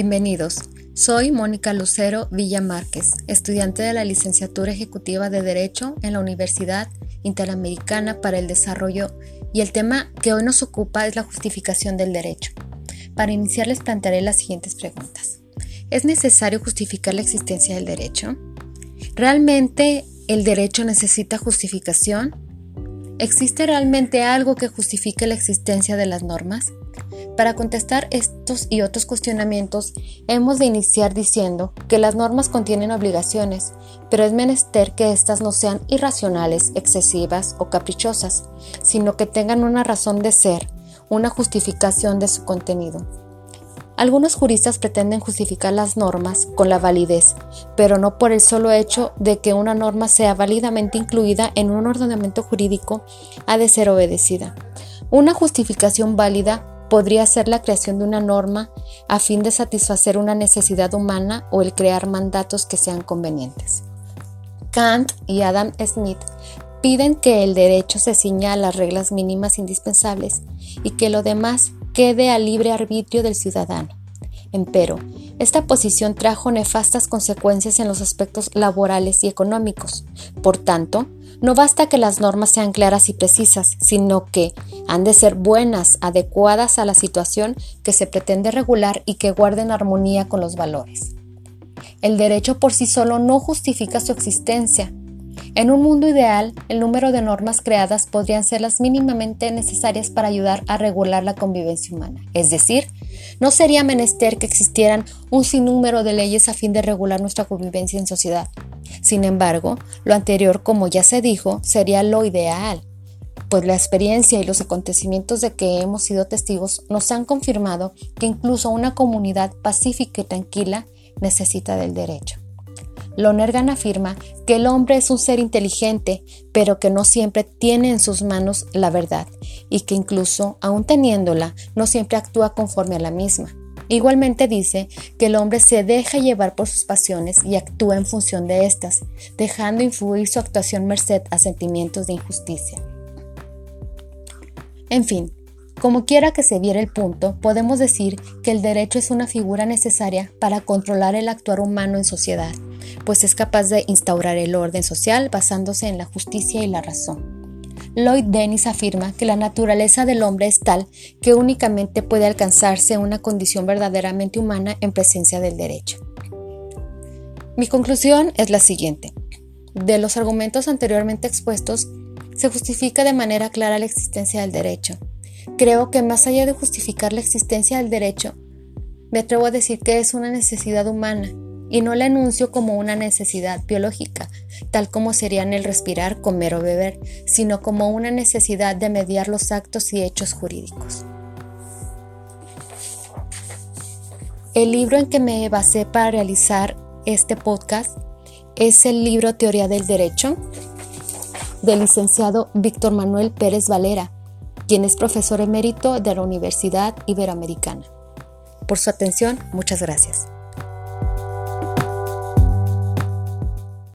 Bienvenidos. Soy Mónica Lucero Villa Márquez, estudiante de la licenciatura ejecutiva de Derecho en la Universidad Interamericana para el Desarrollo y el tema que hoy nos ocupa es la justificación del derecho. Para iniciar les plantearé las siguientes preguntas. ¿Es necesario justificar la existencia del derecho? ¿Realmente el derecho necesita justificación? ¿Existe realmente algo que justifique la existencia de las normas? Para contestar estos y otros cuestionamientos, hemos de iniciar diciendo que las normas contienen obligaciones, pero es menester que éstas no sean irracionales, excesivas o caprichosas, sino que tengan una razón de ser, una justificación de su contenido. Algunos juristas pretenden justificar las normas con la validez, pero no por el solo hecho de que una norma sea válidamente incluida en un ordenamiento jurídico ha de ser obedecida. Una justificación válida podría ser la creación de una norma a fin de satisfacer una necesidad humana o el crear mandatos que sean convenientes. Kant y Adam Smith piden que el derecho se ciña a las reglas mínimas indispensables y que lo demás quede al libre arbitrio del ciudadano. Empero, esta posición trajo nefastas consecuencias en los aspectos laborales y económicos. Por tanto, no basta que las normas sean claras y precisas, sino que han de ser buenas, adecuadas a la situación que se pretende regular y que guarden armonía con los valores. El derecho por sí solo no justifica su existencia. En un mundo ideal, el número de normas creadas podrían ser las mínimamente necesarias para ayudar a regular la convivencia humana. Es decir, no sería menester que existieran un sinnúmero de leyes a fin de regular nuestra convivencia en sociedad. Sin embargo, lo anterior, como ya se dijo, sería lo ideal, pues la experiencia y los acontecimientos de que hemos sido testigos nos han confirmado que incluso una comunidad pacífica y tranquila necesita del derecho. Lonergan afirma que el hombre es un ser inteligente, pero que no siempre tiene en sus manos la verdad y que incluso, aun teniéndola, no siempre actúa conforme a la misma. Igualmente dice que el hombre se deja llevar por sus pasiones y actúa en función de estas, dejando influir su actuación merced a sentimientos de injusticia. En fin, como quiera que se viera el punto, podemos decir que el derecho es una figura necesaria para controlar el actuar humano en sociedad pues es capaz de instaurar el orden social basándose en la justicia y la razón. Lloyd Dennis afirma que la naturaleza del hombre es tal que únicamente puede alcanzarse una condición verdaderamente humana en presencia del derecho. Mi conclusión es la siguiente. De los argumentos anteriormente expuestos, se justifica de manera clara la existencia del derecho. Creo que más allá de justificar la existencia del derecho, me atrevo a decir que es una necesidad humana y no la enuncio como una necesidad biológica, tal como serían el respirar, comer o beber, sino como una necesidad de mediar los actos y hechos jurídicos. El libro en que me basé para realizar este podcast es el libro Teoría del Derecho del licenciado Víctor Manuel Pérez Valera, quien es profesor emérito de la Universidad Iberoamericana. Por su atención, muchas gracias.